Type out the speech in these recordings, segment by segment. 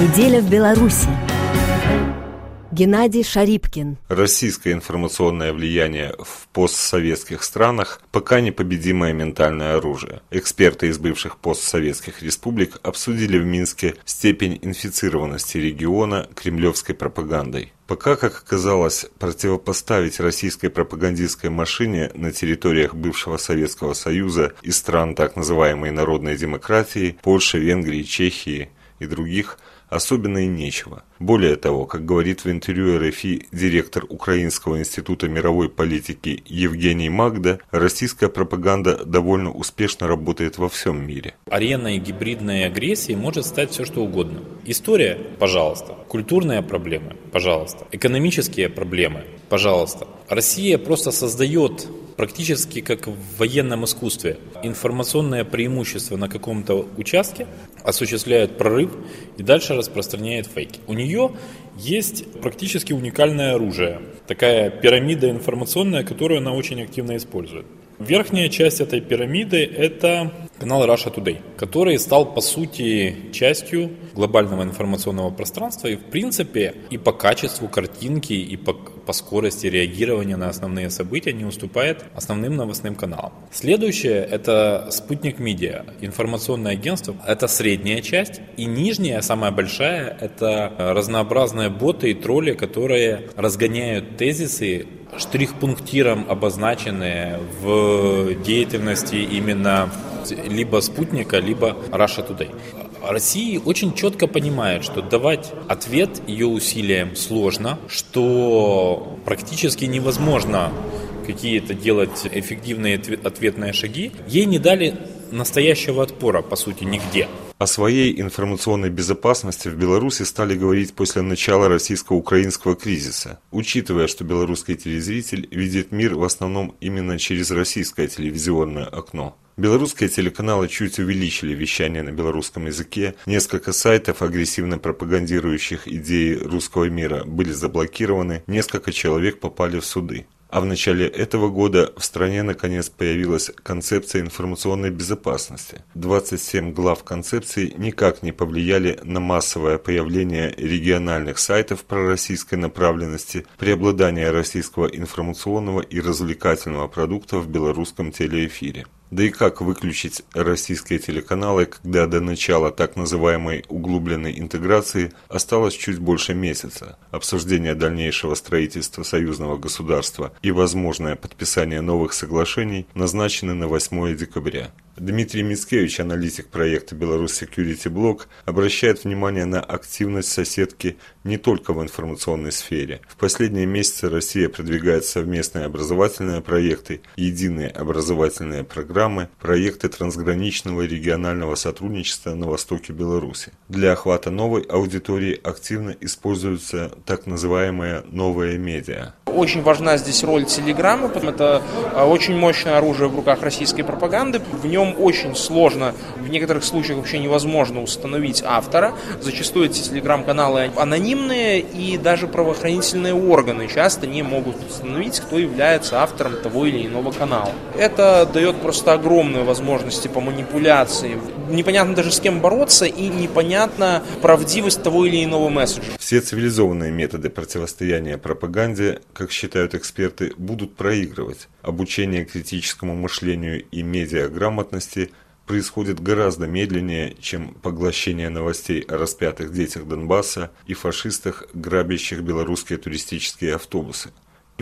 Неделя в Беларуси. Геннадий Шарипкин. Российское информационное влияние в постсоветских странах – пока непобедимое ментальное оружие. Эксперты из бывших постсоветских республик обсудили в Минске степень инфицированности региона кремлевской пропагандой. Пока, как оказалось, противопоставить российской пропагандистской машине на территориях бывшего Советского Союза и стран так называемой народной демократии, Польши, Венгрии, Чехии и других – особенно и нечего. Более того, как говорит в интервью РФИ директор Украинского института мировой политики Евгений Магда, российская пропаганда довольно успешно работает во всем мире. Ареной гибридной агрессии может стать все что угодно. История – пожалуйста. Культурные проблемы – пожалуйста. Экономические проблемы – пожалуйста. Россия просто создает практически как в военном искусстве. Информационное преимущество на каком-то участке осуществляет прорыв и дальше распространяет фейки. У нее есть практически уникальное оружие, такая пирамида информационная, которую она очень активно использует. Верхняя часть этой пирамиды – это канал Russia Today, который стал, по сути, частью глобального информационного пространства и, в принципе, и по качеству картинки, и по, по скорости реагирования на основные события не уступает основным новостным каналам. Следующее – это спутник медиа, информационное агентство. Это средняя часть. И нижняя, самая большая – это разнообразные боты и тролли, которые разгоняют тезисы штрих-пунктиром обозначенные в деятельности именно либо спутника, либо Russia Today. Россия очень четко понимает, что давать ответ ее усилиям сложно, что практически невозможно какие-то делать эффективные ответные шаги. Ей не дали настоящего отпора, по сути, нигде. О своей информационной безопасности в Беларуси стали говорить после начала российско-украинского кризиса, учитывая, что белорусский телезритель видит мир в основном именно через российское телевизионное окно. Белорусские телеканалы чуть увеличили вещание на белорусском языке, несколько сайтов, агрессивно пропагандирующих идеи русского мира, были заблокированы, несколько человек попали в суды. А в начале этого года в стране наконец появилась концепция информационной безопасности. 27 глав концепции никак не повлияли на массовое появление региональных сайтов пророссийской направленности, преобладание российского информационного и развлекательного продукта в белорусском телеэфире. Да и как выключить российские телеканалы, когда до начала так называемой углубленной интеграции осталось чуть больше месяца? Обсуждение дальнейшего строительства союзного государства и возможное подписание новых соглашений назначены на 8 декабря. Дмитрий Мицкевич, аналитик проекта «Беларусь Security Block», обращает внимание на активность соседки не только в информационной сфере. В последние месяцы Россия продвигает совместные образовательные проекты, единые образовательные программы, проекты трансграничного регионального сотрудничества на востоке Беларуси. Для охвата новой аудитории активно используются так называемые новые медиа. Очень важна здесь роль телеграммы, потому это а, очень мощное оружие в руках российской пропаганды. В нем очень сложно, в некоторых случаях вообще невозможно установить автора. Зачастую эти телеграм-каналы анонимные, и даже правоохранительные органы часто не могут установить, кто является автором того или иного канала. Это дает просто огромные возможности по манипуляции. Непонятно даже с кем бороться, и непонятно правдивость того или иного месседжа. Все цивилизованные методы противостояния пропаганде, как считают эксперты, будут проигрывать. Обучение критическому мышлению и медиаграмотности происходит гораздо медленнее, чем поглощение новостей о распятых детях Донбасса и фашистах, грабящих белорусские туристические автобусы.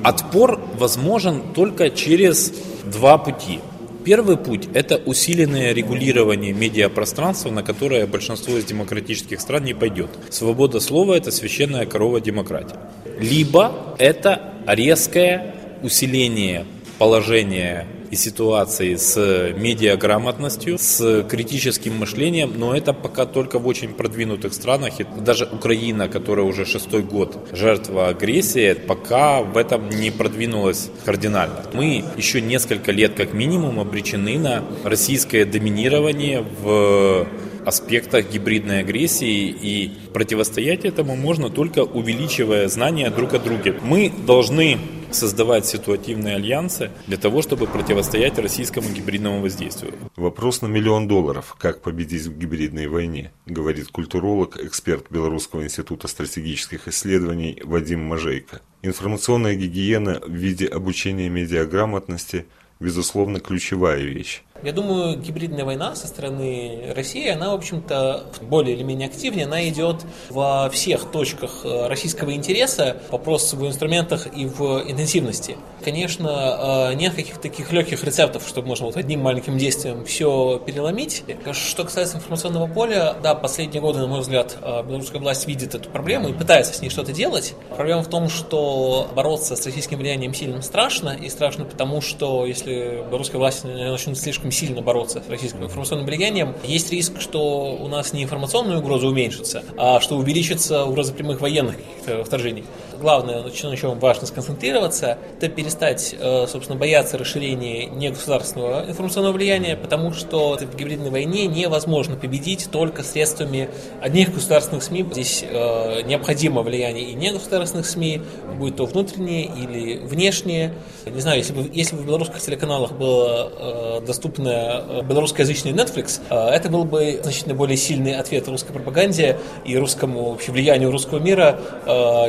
Отпор возможен только через два пути. Первый путь – это усиленное регулирование медиапространства, на которое большинство из демократических стран не пойдет. Свобода слова – это священная корова демократии. Либо это резкое усиление положения и ситуации с медиаграмотностью, с критическим мышлением, но это пока только в очень продвинутых странах. И даже Украина, которая уже шестой год жертва агрессии, пока в этом не продвинулась кардинально. Мы еще несколько лет как минимум обречены на российское доминирование в аспектах гибридной агрессии и противостоять этому можно только увеличивая знания друг о друге. Мы должны создавать ситуативные альянсы для того, чтобы противостоять российскому гибридному воздействию. Вопрос на миллион долларов. Как победить в гибридной войне, говорит культуролог, эксперт Белорусского института стратегических исследований Вадим Мажейко. Информационная гигиена в виде обучения медиаграмотности – безусловно, ключевая вещь. Я думаю, гибридная война со стороны России, она, в общем-то, более или менее активнее, она идет во всех точках э, российского интереса, вопрос в инструментах и в интенсивности. Конечно, э, нет каких-то таких легких рецептов, чтобы можно вот одним маленьким действием все переломить. Что касается информационного поля, да, последние годы, на мой взгляд, э, белорусская власть видит эту проблему и пытается с ней что-то делать. Проблема в том, что бороться с российским влиянием сильно страшно, и страшно потому, что если белорусская власть начнет слишком слишком сильно бороться с российским информационным влиянием, есть риск, что у нас не информационная угроза уменьшится, а что увеличится угроза прямых военных вторжений главное, на чем важно сконцентрироваться, это перестать, э, собственно, бояться расширения негосударственного информационного влияния, потому что в гибридной войне невозможно победить только средствами одних государственных СМИ. Здесь э, необходимо влияние и негосударственных СМИ, будь то внутренние или внешние. Не знаю, если бы, если бы в белорусских телеканалах было э, доступно белорусскоязычный Netflix, это был бы значительно более сильный ответ русской пропаганде и русскому вообще влиянию русского мира,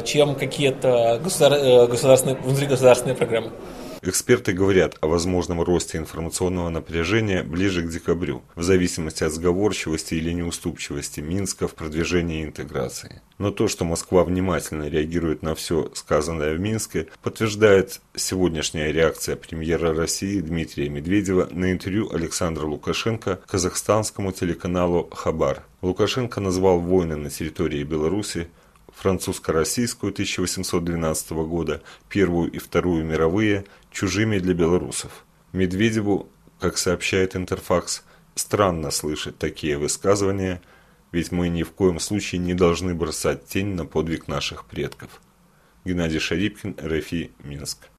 чем какие какие-то государ... Э, государственные, внутригосударственные программы. Эксперты говорят о возможном росте информационного напряжения ближе к декабрю, в зависимости от сговорчивости или неуступчивости Минска в продвижении интеграции. Но то, что Москва внимательно реагирует на все сказанное в Минске, подтверждает сегодняшняя реакция премьера России Дмитрия Медведева на интервью Александра Лукашенко казахстанскому телеканалу «Хабар». Лукашенко назвал войны на территории Беларуси французско-российскую 1812 года, Первую и Вторую мировые, чужими для белорусов. Медведеву, как сообщает Интерфакс, странно слышать такие высказывания, ведь мы ни в коем случае не должны бросать тень на подвиг наших предков. Геннадий Шарипкин, РФИ, Минск.